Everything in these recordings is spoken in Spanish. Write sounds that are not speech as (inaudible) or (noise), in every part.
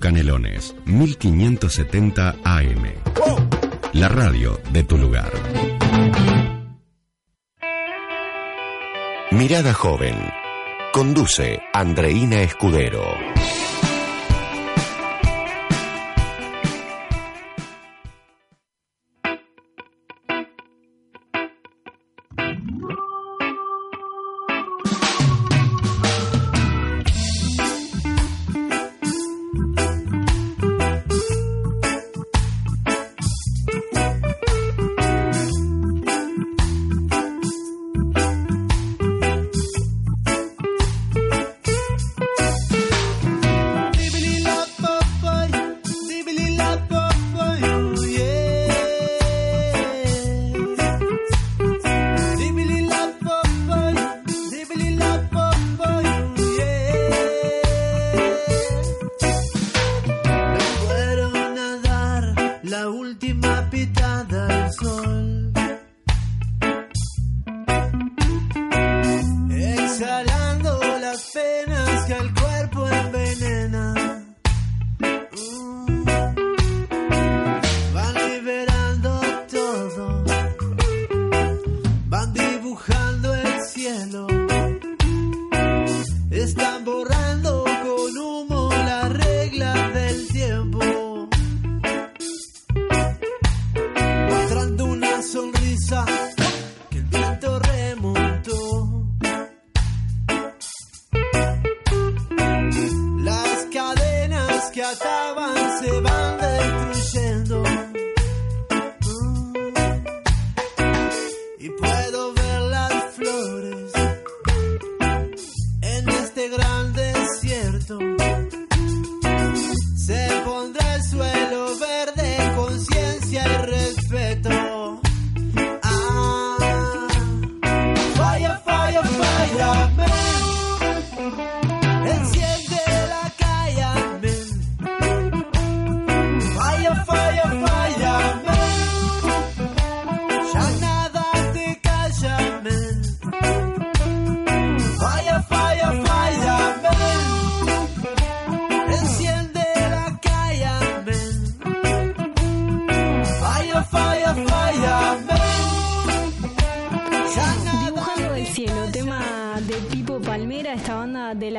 Canelones, 1570 AM. La radio de tu lugar. Mirada joven. Conduce Andreina Escudero.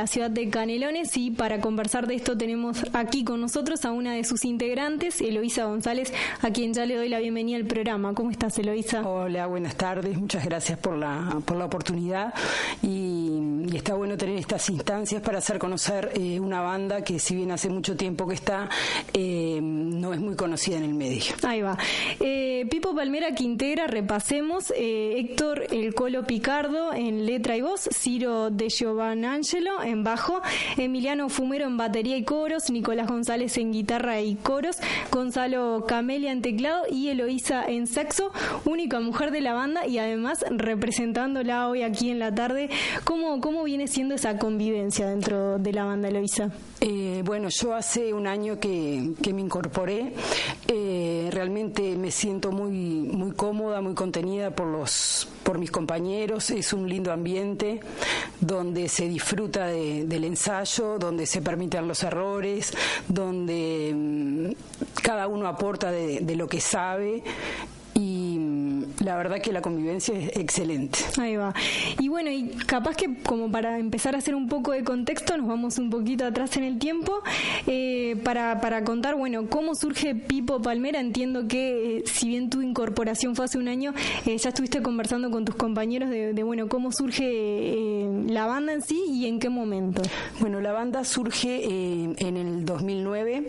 Ciudad de Canelones y para conversar de esto tenemos aquí con nosotros a una de sus integrantes, Eloisa González, a quien ya le doy la bienvenida al programa. ¿Cómo estás, Eloisa? Hola, buenas tardes. Muchas gracias por la, por la oportunidad y, está bueno tener estas instancias para hacer conocer eh, una banda que si bien hace mucho tiempo que está, eh, no es muy conocida en el medio. Ahí va. Eh, Pipo Palmera que integra, repasemos, Héctor El Colo Picardo en letra y voz, Ciro de Giovanni Angelo en bajo, Emiliano Fumero en batería y coros, Nicolás González en guitarra y coros, Gonzalo Camelia en teclado y Eloísa en saxo, única mujer de la banda y además representándola hoy aquí en la tarde. ¿Cómo, cómo viene siendo esa convivencia dentro de la banda, Eloísa? Eh, bueno, yo hace un año que, me incorporé. Eh, realmente me siento muy, muy cómoda, muy contenida por los por mis compañeros. Es un lindo ambiente donde se disfruta del ensayo, donde se permiten los errores, donde mm, cada uno aporta de, de lo que sabe la verdad que la convivencia es excelente. Ahí va. Y bueno, y capaz que como para empezar a hacer un poco de contexto, nos vamos un poquito atrás en el tiempo, eh, para, para contar, bueno, cómo surge Pipo Palmera. Entiendo que eh, si bien tu incorporación fue hace un año, eh, ya estuviste conversando con tus compañeros de, bueno, cómo surge la banda en sí y en qué momento. Bueno, la banda surge en el 2009,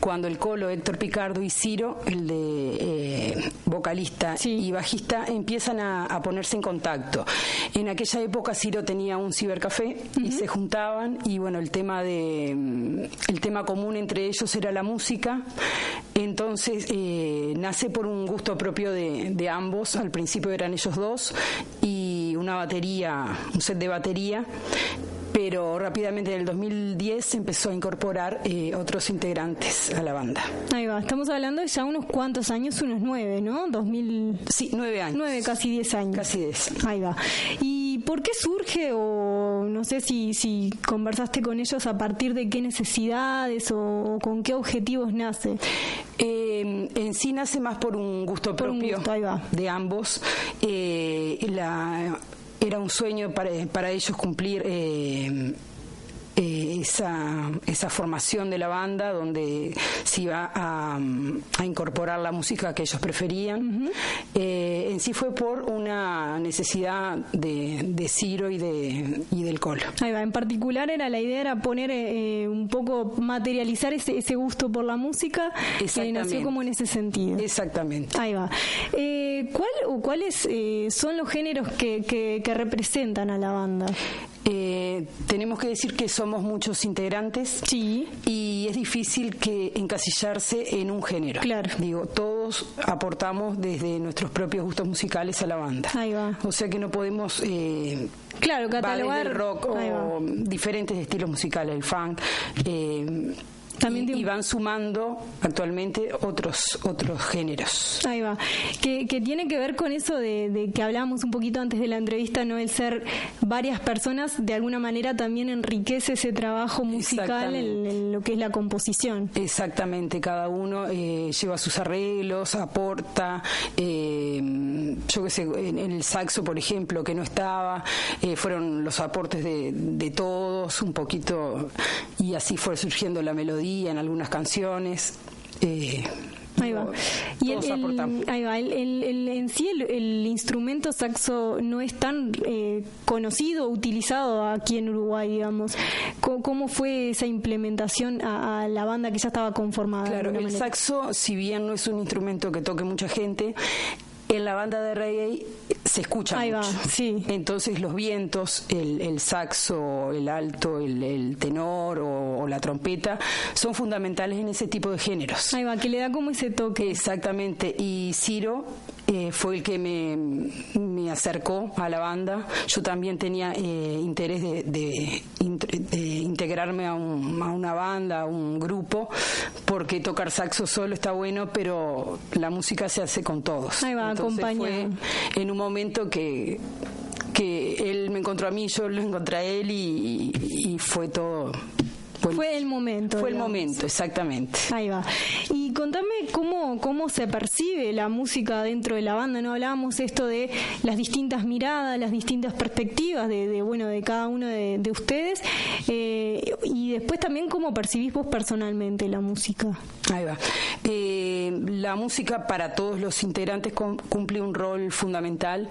cuando el colo Héctor Picardo y Ciro, el de vocalista y bajista, empiezan a, ponerse en contacto. En aquella época Ciro tenía un cibercafé y se juntaban y bueno, el tema de mm, el tema común entre ellos era la música. Entonces eh, nace por un gusto propio de, de ambos. Al principio eran ellos dos y una batería, un set de batería pero rápidamente en el 2010 empezó a incorporar eh, otros integrantes a la banda. Ahí va, estamos hablando de ya unos cuantos años, unos nueve, ¿no? 2000... Sí, nueve años. Nueve, casi diez años. Casi diez. Ahí va. ¿Y por qué surge o no sé si, si conversaste con ellos a partir de qué necesidades o, con qué objetivos nace. Eh, en sí nace más por un gusto propio de ambos. Eh, la, era un sueño para, para ellos cumplir eh, eh, esa, esa formación de la banda donde se iba a, incorporar la música que ellos preferían. Eh, en sí fue por una necesidad de, de Ciro y, de, y del Colo. Ahí va, en particular era la idea era poner eh, un poco, materializar ese, ese gusto por la música que nació como en ese sentido. Exactamente. Ahí va. ¿Cuál o cuáles son los géneros que, que, que representan a la banda? Eh, tenemos que decir que somos muchos integrantes sí. y es difícil que encasillarse en un género. Claro. Digo, todos aportamos desde nuestros propios gustos musicales a la banda. Ahí va. O sea que no podemos eh, claro, catalogar rock o diferentes estilos musicales, el funk. Eh, y, van sumando actualmente otros otros géneros. Ahí va. Que, tiene que ver con eso de, que hablábamos un poquito antes de la entrevista, no el ser varias personas, de alguna manera también enriquece ese trabajo musical en, lo que es la composición. Exactamente, cada uno eh, lleva sus arreglos, aporta, eh, yo qué sé, en, el saxo, por ejemplo, que no estaba, eh, fueron los aportes de, de todos, un poquito, y así fue surgiendo la melodía en algunas canciones. Eh, ahí va. Y el, ahí va. El, en sí el, instrumento saxo no es tan eh, conocido, utilizado aquí en Uruguay, digamos. ¿Cómo, fue esa implementación a, la banda que ya estaba conformada? Claro, el saxo, si bien no es un instrumento que toque mucha gente, en la banda de reggae se escucha Ahí Va, sí. Entonces los vientos, el, saxo, el alto, el, tenor o, la trompeta son fundamentales en ese tipo de géneros. Ahí va, que le da como ese toque. Exactamente. Y Ciro eh, fue el que me, me, acercó a la banda. Yo también tenía eh, interés de, integrarme a, una banda, a un grupo, porque tocar saxo solo está bueno, pero la música se hace con todos. Ahí va, fue en un momento que que él me encontró a mí, yo lo encontré a él y fue todo fue el momento. Fue el momento, exactamente. Ahí va. Y contame cómo, cómo se percibe la música dentro de la banda, ¿no? Hablábamos esto de las distintas miradas, las distintas perspectivas de, bueno, de cada uno de, ustedes. Eh, y después también cómo percibís vos personalmente la música. Ahí va. Eh, la música para todos los integrantes cumple un rol fundamental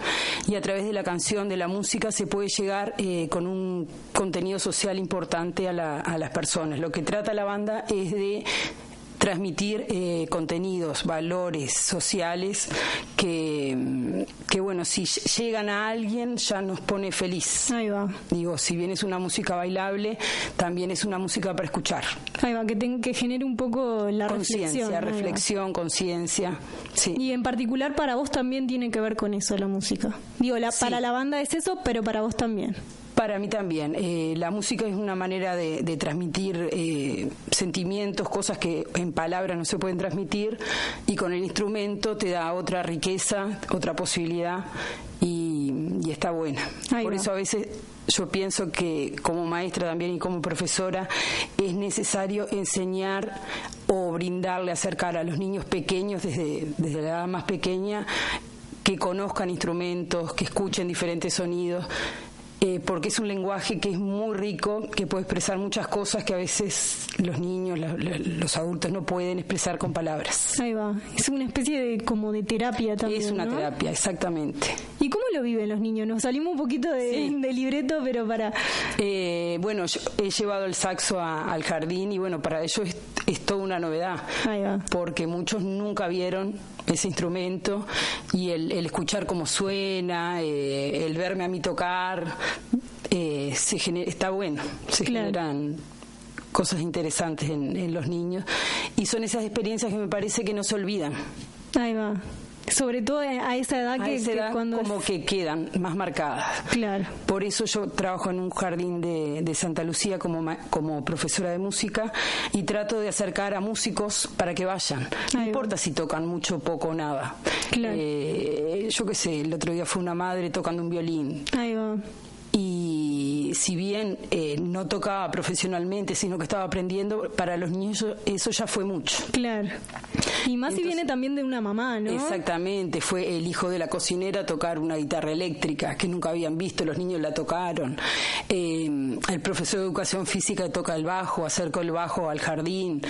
y a través de la canción, de la música, se puede llegar eh, con un contenido social importante a, la, a las personas. Lo que trata la banda es de transmitir eh, contenidos, valores sociales que, que, bueno, si llegan a alguien ya nos pone feliz. Ahí va. Digo, si bien es una música bailable, también es una música para escuchar. Ahí va, que, tenga que genere un poco la conciencia, reflexión, conciencia. Sí. Y en particular para vos también tiene que ver con eso la música. Digo, la, para la banda es eso, pero para vos también. Para mí también. Eh, la música es una manera de, transmitir eh, sentimientos, cosas que en palabras no se pueden transmitir, y con el instrumento te da otra riqueza, otra posibilidad, y, está buena. Por eso a veces yo pienso que como maestra también y como profesora es necesario enseñar o brindarle, acercar a los niños pequeños desde, desde la edad más pequeña que conozcan instrumentos, que escuchen diferentes sonidos eh, porque es un lenguaje que es muy rico, que puede expresar muchas cosas que a veces los niños, los adultos no pueden expresar con palabras. Ahí va, es una especie de como de terapia también. Es una terapia, exactamente. ¿Y cómo lo viven los niños? Nos salimos un poquito de, libreto, pero para... Eh, bueno, he llevado el saxo al jardín y bueno, para ellos es, es toda una novedad, Ahí va. porque muchos nunca vieron ese instrumento y el, escuchar cómo suena, eh, el verme a mí tocar, eh, se está bueno, se generan cosas interesantes en, en los niños y son esas experiencias que me parece que no se olvidan. Ahí va. Sobre todo a esa edad que, cuando como que quedan más marcadas. Claro. Por eso yo trabajo en un jardín de, de Santa Lucía como, como profesora de música y trato de acercar a músicos para que vayan. No importa si tocan mucho, poco o nada. Claro. Eh, yo qué sé, el otro día fue una madre tocando un violín. Ahí va y si, bien eh, no tocaba profesionalmente, sino que estaba aprendiendo, para los niños eso ya fue mucho. Claro. Y más si viene también de una mamá, ¿no? Exactamente, fue el hijo de la cocinera tocar una guitarra eléctrica que nunca habían visto, los niños la tocaron. Eh, el profesor de educación física toca el bajo, acercó el bajo al jardín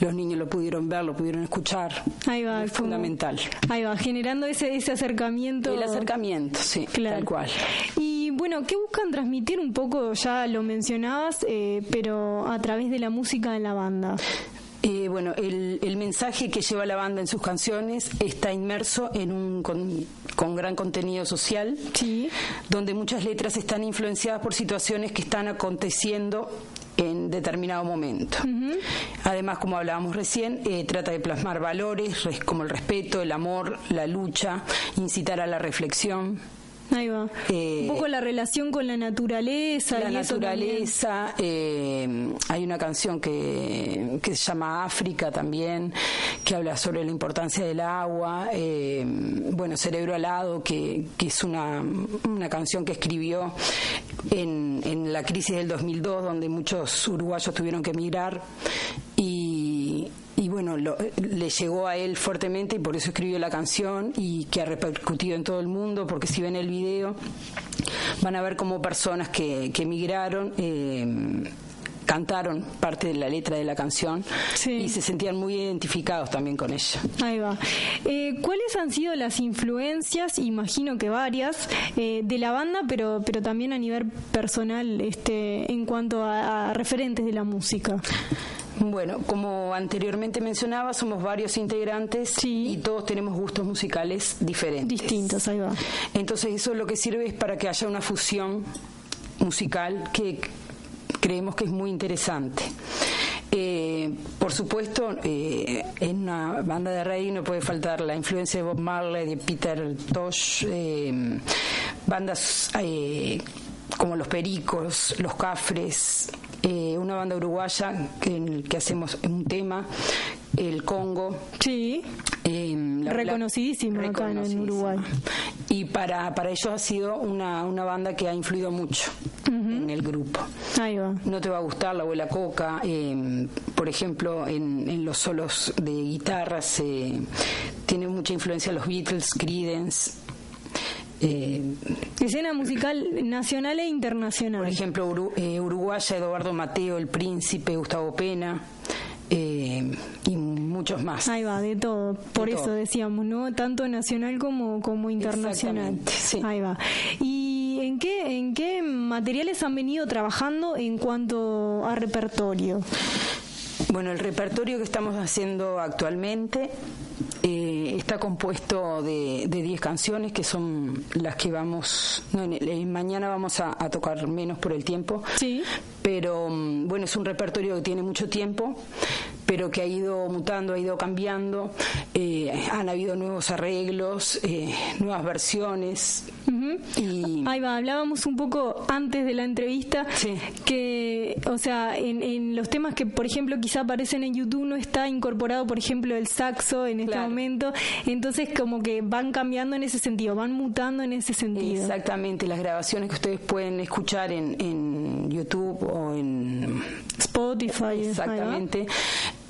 los niños lo pudieron ver, lo pudieron escuchar. Ahí va, es fundamental. Ahí va, generando ese, ese acercamiento. El acercamiento, sí, tal cual. Y bueno, ¿qué buscan transmitir un poco? Ya lo mencionabas, eh, pero a través de la música de la banda. Eh, bueno, el, el, mensaje que lleva la banda en sus canciones está inmerso en un con, con, gran contenido social, sí. donde muchas letras están influenciadas por situaciones que están aconteciendo en determinado momento. Además, como hablábamos recién, eh, trata de plasmar valores como el respeto, el amor, la lucha, incitar a la reflexión. Ahí va. Eh, un poco la relación con la naturaleza. La naturaleza. Eh, hay una canción que, que, se llama África también, que habla sobre la importancia del agua. Eh, bueno, Cerebro Alado, que, que es una, una canción que escribió en, en la crisis del 2002, donde muchos uruguayos tuvieron que emigrar. Y, bueno, le llegó a él fuertemente y por eso escribió la canción y que ha repercutido en todo el mundo, porque si ven el video van a ver como personas que, que emigraron. Eh, cantaron parte de la letra de la canción y se sentían muy identificados también con ella. Ahí va. Eh, ¿Cuáles han sido las influencias, imagino que varias, eh, de la banda, pero, pero también a nivel personal este, en cuanto a referentes de la música? Bueno, como anteriormente mencionaba, somos varios integrantes y todos tenemos gustos musicales diferentes. Distintos, ahí va. Entonces eso lo que sirve es para que haya una fusión musical que creemos que es muy interesante. Eh, por supuesto, eh, en una banda de reggae no puede faltar la influencia de Bob Marley, de Peter Tosh, eh, bandas como Los Pericos, Los Cafres, eh, una banda uruguaya que, que hacemos un tema, el Congo. Sí. Eh, reconocidísimo acá en Uruguay. Y para, para ellos ha sido una, una banda que ha influido mucho en el grupo. Ahí va. No te va a gustar la abuela Coca. Eh, por ejemplo, en, en, los solos de guitarras tiene mucha influencia los Beatles, Creedence. Eh, Escena musical nacional e internacional. Por ejemplo, eh, Uruguaya, Eduardo Mateo, El Príncipe, Gustavo Pena. Eh, y muchos más. Ahí va, de todo. Por eso decíamos, ¿no? Tanto nacional como, como internacional. Sí. Ahí va. ¿Y en qué, en qué materiales han venido trabajando en cuanto a repertorio? Bueno, el repertorio que estamos haciendo actualmente está compuesto de 10 canciones que son las que vamos, no, mañana vamos a, tocar menos por el tiempo, sí. pero mm, bueno, es un repertorio que tiene mucho tiempo, pero que ha ido mutando, ha ido cambiando, eh, han habido nuevos arreglos, eh, nuevas versiones. y... Ahí va, hablábamos un poco antes de la entrevista que, o sea, en, en, los temas que, por ejemplo, quizá aparecen en YouTube no está incorporado, por ejemplo, el saxo en este momento, entonces como que van cambiando en ese sentido, van mutando en ese sentido. Exactamente, las grabaciones que ustedes pueden escuchar en, en YouTube o en Spotify. Exactamente.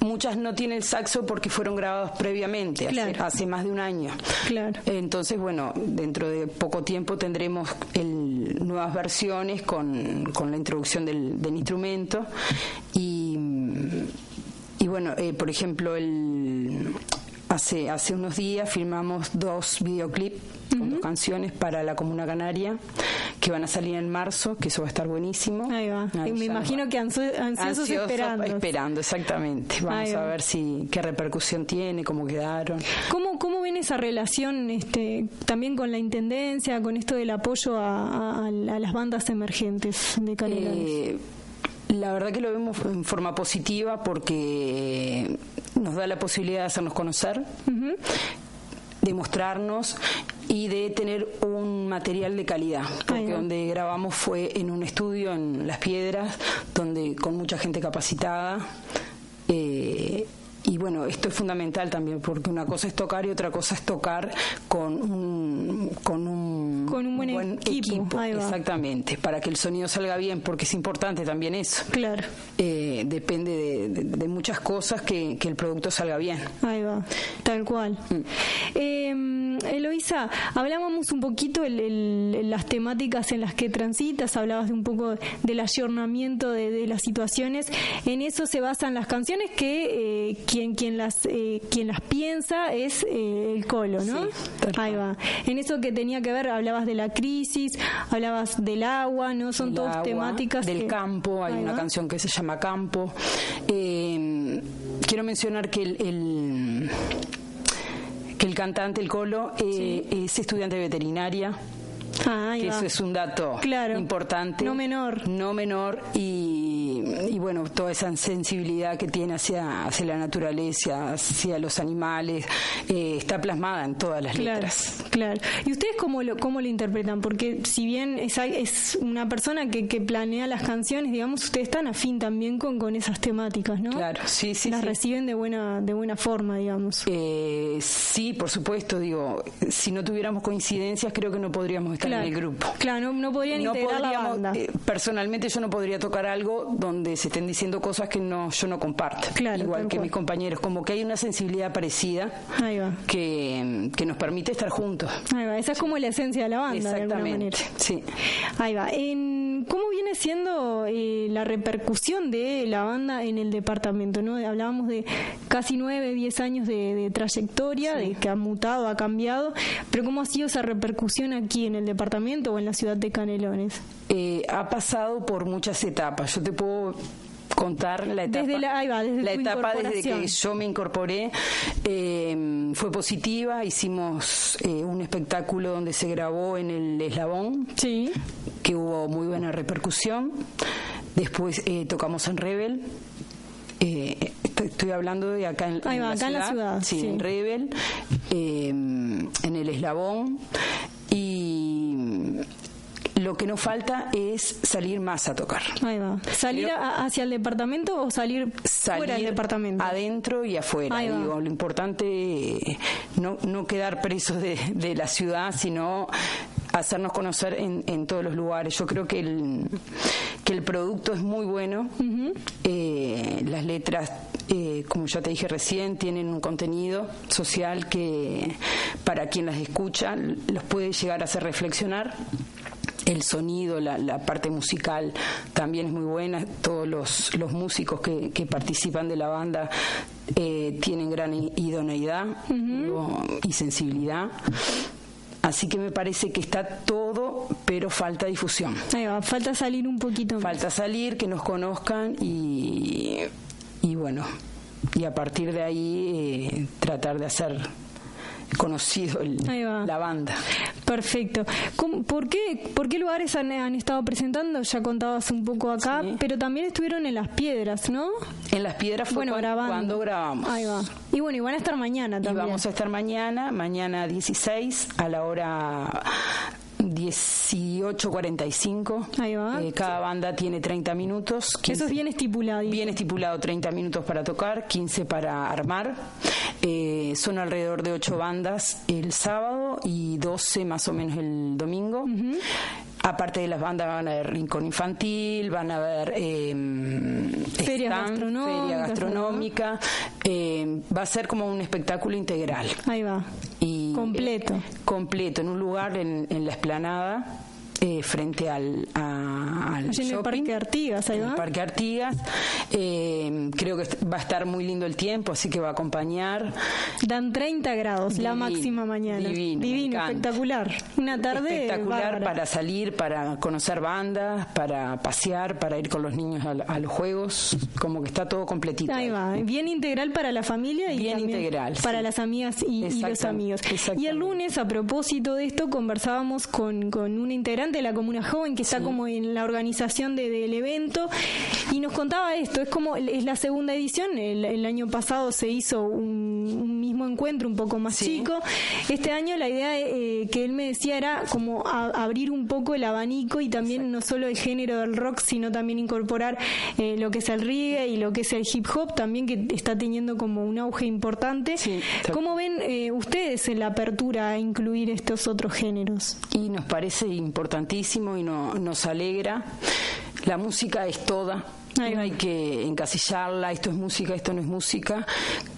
Muchas no tienen el saxo porque fueron grabados previamente, hace, más de un año. Claro. Entonces, bueno, dentro de poco tiempo tendremos el, nuevas versiones con, con la introducción del, del instrumento y, y bueno, eh, por ejemplo, el Hace, hace unos días filmamos dos videoclips con dos canciones para la Comuna Canaria que van a salir en marzo, que eso va a estar buenísimo. Ahí va. me imagino que ansiosos, esperando. Esperando, exactamente. Vamos a ver si qué repercusión tiene, cómo quedaron. ¿Cómo, cómo ven esa relación este, también con la Intendencia, con esto del apoyo a, las bandas emergentes de Canelones? Eh, la verdad que lo vemos en forma positiva porque nos da la posibilidad de hacernos conocer, de mostrarnos y de tener un material de calidad, porque donde grabamos fue en un estudio en Las Piedras, donde con mucha gente capacitada. Eh, y bueno, esto es fundamental también, porque una cosa es tocar y otra cosa es tocar con un, con un, con un buen, equipo. Exactamente, para que el sonido salga bien, porque es importante también eso. Claro. Eh, depende de, muchas cosas que, el producto salga bien. Ahí va, tal cual. Mm. Em, Eloisa, hablábamos un poquito de las temáticas en las que transitas, hablabas de un poco del ayornamiento de, las situaciones. En eso se basan las canciones que eh, quien, quien, las, eh, quien las piensa es eh, el colo, ¿no? Ahí va. En eso que tenía que ver, hablabas de la crisis, hablabas del agua, ¿no? Son todas temáticas. Del campo, hay una canción que se llama Campo. quiero mencionar que el que el cantante, el Colo, eh, es estudiante de veterinaria. Ah, que eso es un dato importante. No menor. No menor y y, bueno, toda esa sensibilidad que tiene hacia, hacia la naturaleza, hacia los animales, eh, está plasmada en todas las letras. Claro. ¿Y ustedes cómo lo, cómo lo interpretan? Porque si bien es, es una persona que, que planea las canciones, digamos, ustedes están afín también con, con esas temáticas, ¿no? Claro, sí, sí. Las reciben de buena, de buena forma, digamos. Eh, sí, por supuesto, digo, si no tuviéramos coincidencias, creo que no podríamos estar en el grupo. Claro, no, podrían integrar la banda. Eh, personalmente yo no podría tocar algo donde se estén diciendo cosas que no yo no comparto. igual que mis compañeros, como que hay una sensibilidad parecida Que, que nos permite estar juntos. Ahí va, esa es como la esencia de la banda, de alguna manera. Sí. Ahí va. En, ¿Cómo viene siendo eh, la repercusión de la banda en el departamento? ¿no? Hablábamos de casi nueve, diez años de, trayectoria, de que ha mutado, ha cambiado, pero ¿cómo ha sido esa repercusión aquí en el departamento o en la ciudad de Canelones? Eh, ha pasado por muchas etapas. Yo te puedo contar la etapa, desde la, la etapa desde que yo me incorporé eh, fue positiva hicimos eh, un espectáculo donde se grabó en el eslabón sí. que hubo muy buena repercusión. Después eh, tocamos en Rebel estoy hablando de acá en, la, ciudad, sí, en Rebel en el eslabón lo que nos falta es salir más a tocar. Ahí va. ¿Salir hacia el departamento o salir, fuera del departamento? Adentro y afuera. Digo, lo importante no, no quedar presos de, la ciudad, sino hacernos conocer en, todos los lugares. Yo creo que el, que el producto es muy bueno. Eh, las letras, eh, como ya te dije recién, tienen un contenido social que para quien las escucha los puede llegar a hacer reflexionar el sonido, la, parte musical también es muy buena. Todos los, los músicos que, participan de la banda eh, tienen gran idoneidad y sensibilidad. Así que me parece que está todo, pero falta difusión. falta salir un poquito. Falta salir, que nos conozcan y, y bueno, y a partir de ahí eh, tratar de hacer conocido la banda. Perfecto. ¿Por qué, ¿Por qué lugares han, estado presentando? Ya contabas un poco acá, pero también estuvieron en Las Piedras, ¿no? En Las Piedras fue cuando, grabamos. Ahí va. Y bueno, y van a estar mañana también. Y vamos a estar mañana, mañana 16, a la hora 18.45. Ahí va. Eh, cada banda tiene 30 minutos. Eso es bien estipulado. Bien estipulado, 30 minutos para tocar, 15 para armar. Eh, son alrededor de 8 bandas el sábado y 12 más o menos el domingo. Aparte de las bandas van a haber rincón infantil, van a haber eh, feria, gastronómica, eh, va a ser como un espectáculo integral. Ahí va. Y, completo. completo, en un lugar en, en la esplanada eh, frente al, al shopping, el Parque Artigas, ahí va. Parque Artigas. Eh, creo que va a estar muy lindo el tiempo, así que va a acompañar. Dan 30 grados la máxima mañana. Divino. espectacular. Una tarde espectacular para salir, para conocer bandas, para pasear, para ir con los niños a, los juegos, como que está todo completito. Ahí va, bien integral para la familia y bien integral, para las amigas y, los amigos. Y el lunes, a propósito de esto, conversábamos con, con una integrante representante de la comuna joven que está como en la organización del evento. Y nos contaba esto, es como, es la segunda edición, el, año pasado se hizo un, mismo encuentro un poco más chico, este año la idea eh, que él me decía era como abrir un poco el abanico y también no solo el género del rock, sino también incorporar eh, lo que es el reggae y lo que es el hip hop, también que está teniendo como un auge importante. ¿Cómo ven eh, ustedes en la apertura a incluir estos otros géneros? Y nos parece importantísimo y no, nos alegra. La música es toda, no hay que encasillarla, esto es música, esto no es música.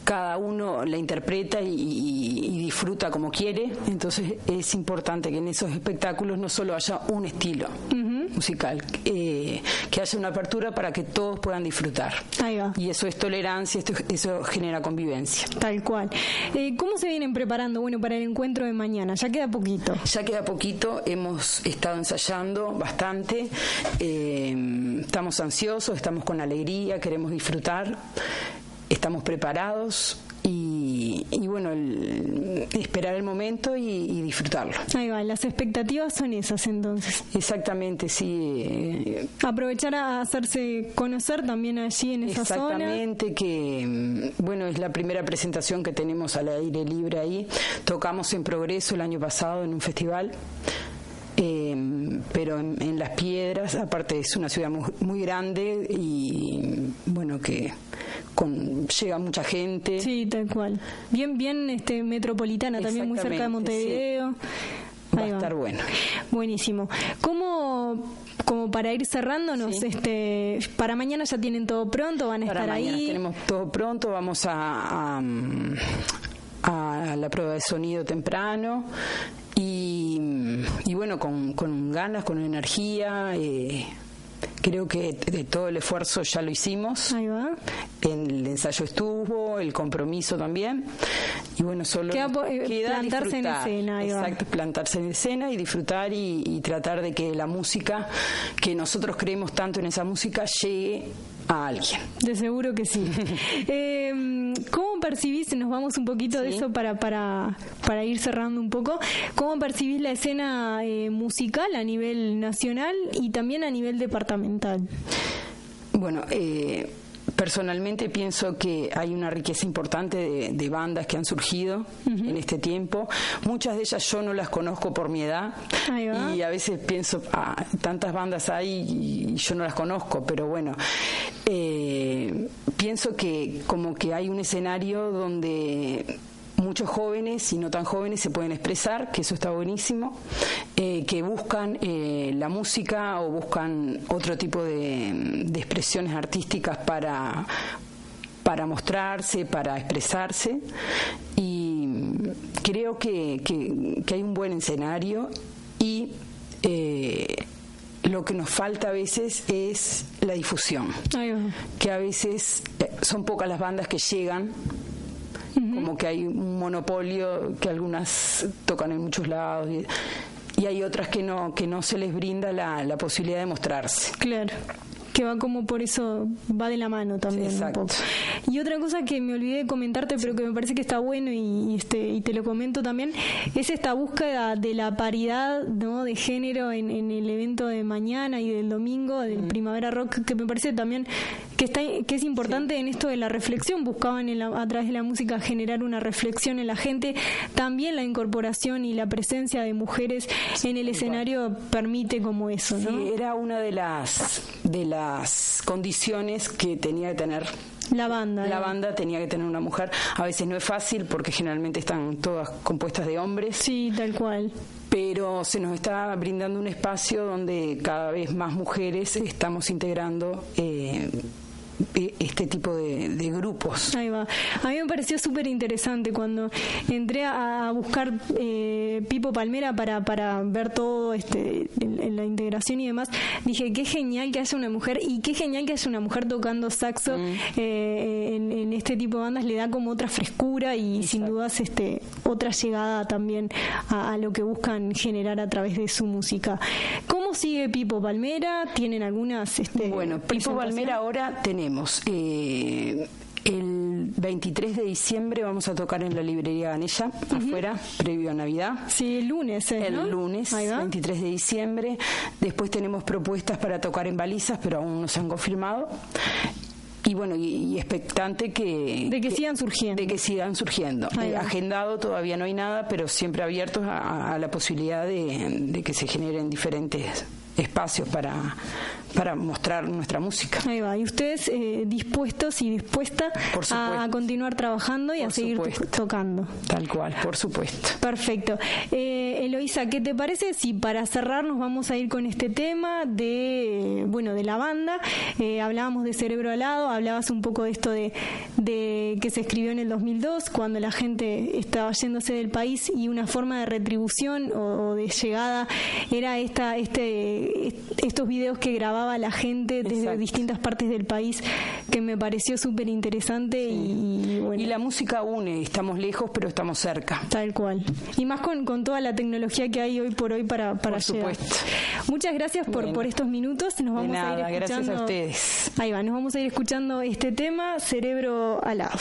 Cada uno la interpreta y, disfruta como quiere. Entonces es importante que en esos espectáculos no solo haya un estilo musical, eh, que haya una apertura para que todos puedan disfrutar. Y eso es tolerancia, esto, eso genera convivencia. Tal cual. Eh, ¿Cómo se vienen preparando bueno para el encuentro de mañana? Ya queda poquito. Ya queda poquito, hemos estado ensayando bastante, eh, estamos ansiosos, estamos con alegría, queremos disfrutar, estamos preparados y, bueno, esperar el momento y, disfrutarlo. Ahí va, las expectativas son esas entonces. Exactamente, sí. Aprovechar a hacerse conocer también allí en esa zona. Exactamente, que bueno, es la primera presentación que tenemos al aire libre ahí. Tocamos en Progreso el año pasado en un festival. Eh, pero en, Las Piedras, aparte es una ciudad muy, grande y bueno, que con, llega mucha gente. Sí, tal cual. Bien, bien este, metropolitana, también muy cerca de Montevideo. Va a estar bueno. Buenísimo. ¿Cómo, como para ir cerrándonos, este, para mañana ya tienen todo pronto, van a estar ahí? Tenemos todo pronto, vamos a, a, la prueba de sonido temprano y, y bueno, con, con, ganas, con energía. Eh, creo que de todo el esfuerzo ya lo hicimos. Ahí va. El ensayo estuvo, el compromiso también. Y bueno, solo queda, plantarse en escena. Exacto, plantarse en escena y disfrutar y, y tratar de que la música, que nosotros creemos tanto en esa música, llegue a alguien. De seguro que sí. (laughs) eh, ¿Cómo percibís, nos vamos un poquito de eso para, para, para ir cerrando un poco, cómo percibís la escena eh, musical a nivel nacional y también a nivel departamental? Bueno, eh, Personalmente pienso que hay una riqueza importante de, bandas que han surgido en este tiempo. Muchas de ellas yo no las conozco por mi edad. Y a veces pienso, ah, tantas bandas hay y yo no las conozco, pero bueno, eh, pienso que como que hay un escenario donde muchos jóvenes y no tan jóvenes se pueden expresar, que eso está buenísimo, eh, que buscan eh, la música o buscan otro tipo de, expresiones artísticas para, para mostrarse, para expresarse. Y creo que, que, hay un buen escenario y eh, lo que nos falta a veces es la difusión, que a veces son pocas las bandas que llegan como que hay un monopolio que algunas tocan en muchos lados y, hay otras que no que no se les brinda la, la posibilidad de mostrarse. Claro que va como por eso, va de la mano también un poco. Y otra cosa que me olvidé de comentarte, pero que me parece que está bueno y, este, y te lo comento también, es esta búsqueda de la paridad ¿no? de género en, el evento de mañana y del domingo, del mm. Primavera Rock, que me parece también que, está, que es importante en esto de la reflexión. Buscaban a través de la música generar una reflexión en la gente. También la incorporación y la presencia de mujeres en el escenario permite como eso. ¿no? Sí, era una de las, de las condiciones que tenía que tener la banda. La banda tenía que tener una mujer. A veces no es fácil porque generalmente están todas compuestas de hombres. Sí, tal cual. Pero se nos está brindando un espacio donde cada vez más mujeres estamos integrando. Eh, este tipo de, grupos. Ahí va. A mí me pareció súper interesante cuando entré a, buscar eh, Pipo Palmera para, para ver todo este en, la integración y demás. Dije, qué genial que haya una mujer y qué genial que haya una mujer tocando saxo mm. eh, en, este tipo de bandas. Le da como otra frescura y sin dudas este otra llegada también a, lo que buscan generar a través de su música. ¿Cómo sigue Pipo Palmera? ¿Tienen algunas? Este, bueno, Pipo Palmera ahora tenemos eh, el el 23 de diciembre vamos a tocar en la librería Ganella, afuera, previo a Navidad. Sí, el lunes. ¿eh? El lunes, 23 de diciembre. Después tenemos propuestas para tocar en balizas, pero aún no se han confirmado y bueno y, expectante que de que, sigan surgiendo de que sigan surgiendo eh, agendado todavía no hay nada pero siempre abiertos a, la posibilidad de, de que se generen diferentes espacios para para mostrar nuestra música. Ahí va. Y ustedes eh, dispuestos y dispuestas a, continuar trabajando y a seguir tocando. Tal cual, por supuesto. Perfecto. Eh, Eloisa, ¿qué te parece si para cerrar nos vamos a ir con este tema de, bueno, de la banda? Eh, hablábamos de Cerebro Alado, hablabas un poco de esto de, de que se escribió en el 2002, cuando la gente estaba yéndose del país y una forma de retribución o, de llegada era esta, este, estos videos que grababa la gente desde distintas partes del país que me pareció súper interesante y, bueno. Y la música une, estamos lejos pero estamos cerca. Tal cual. Y más con, con toda la tecnología que hay hoy por hoy para, para por Supuesto. Muchas gracias por, por estos minutos. Nos vamos a ir escuchando. Gracias a ustedes. Ahí va, nos vamos a ir escuchando este tema, Cerebro Alado.